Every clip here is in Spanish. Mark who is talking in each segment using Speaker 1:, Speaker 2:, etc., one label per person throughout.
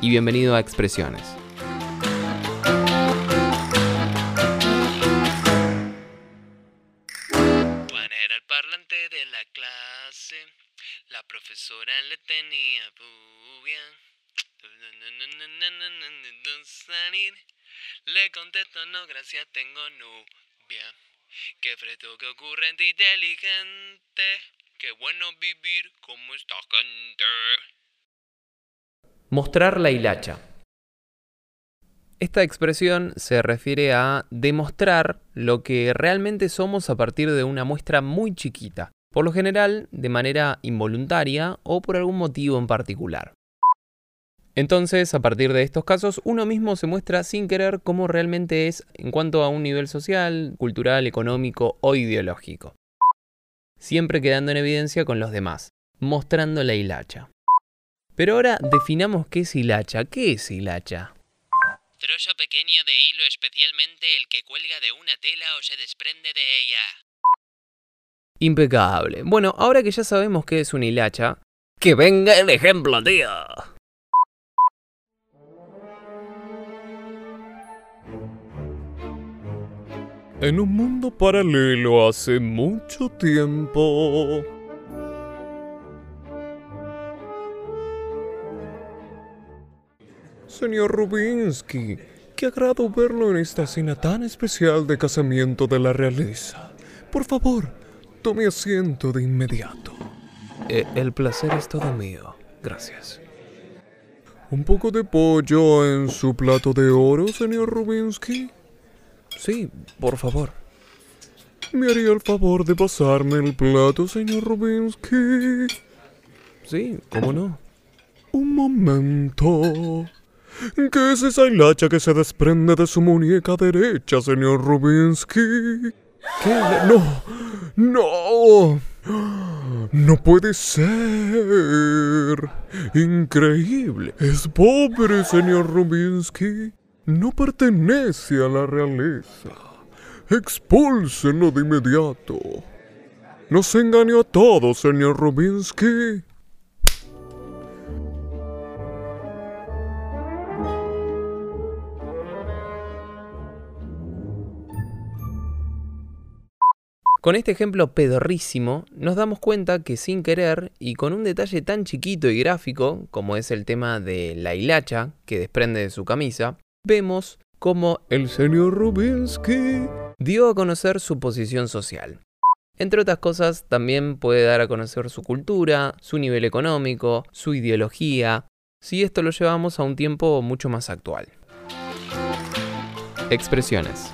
Speaker 1: y bienvenido a Expresiones.
Speaker 2: Juan era el parlante de la clase. La profesora le tenía bubia. Le contesto, no, gracias, tengo novia. Qué fresco, qué ocurrente, inteligente. Qué bueno vivir como esta gente.
Speaker 1: Mostrar la hilacha. Esta expresión se refiere a demostrar lo que realmente somos a partir de una muestra muy chiquita, por lo general de manera involuntaria o por algún motivo en particular. Entonces, a partir de estos casos, uno mismo se muestra sin querer cómo realmente es en cuanto a un nivel social, cultural, económico o ideológico. Siempre quedando en evidencia con los demás, mostrando la hilacha. Pero ahora definamos qué es hilacha. ¿Qué es hilacha?
Speaker 2: Trozo pequeño de hilo, especialmente el que cuelga de una tela o se desprende de ella.
Speaker 1: Impecable. Bueno, ahora que ya sabemos qué es una hilacha, que venga el ejemplo, tío.
Speaker 3: En un mundo paralelo hace mucho tiempo. Señor Rubinsky, qué agrado verlo en esta cena tan especial de casamiento de la realeza. Por favor, tome asiento de inmediato.
Speaker 1: Eh, el placer es todo mío. Gracias.
Speaker 3: ¿Un poco de pollo en su plato de oro, señor Rubinsky?
Speaker 1: Sí, por favor.
Speaker 3: ¿Me haría el favor de pasarme el plato, señor Rubinsky?
Speaker 1: Sí, ¿cómo no?
Speaker 3: Un momento. ¿Qué es esa hilacha que se desprende de su muñeca derecha, señor Rubinsky?
Speaker 1: ¿Qué?
Speaker 3: No, no. No puede ser. Increíble. Es pobre, señor Rubinsky. No pertenece a la realeza. Expúlsenlo de inmediato. Nos engañó a todos, señor Rubinsky.
Speaker 1: Con este ejemplo pedorrísimo, nos damos cuenta que sin querer y con un detalle tan chiquito y gráfico como es el tema de la hilacha que desprende de su camisa, vemos cómo
Speaker 3: El señor Rubinsky.
Speaker 1: dio a conocer su posición social. Entre otras cosas, también puede dar a conocer su cultura, su nivel económico, su ideología, si esto lo llevamos a un tiempo mucho más actual. Expresiones.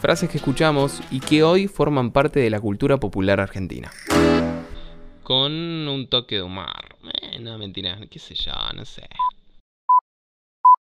Speaker 1: Frases que escuchamos y que hoy forman parte de la cultura popular argentina. Con un toque de humor. Eh, no, mentira, qué sé yo, no sé.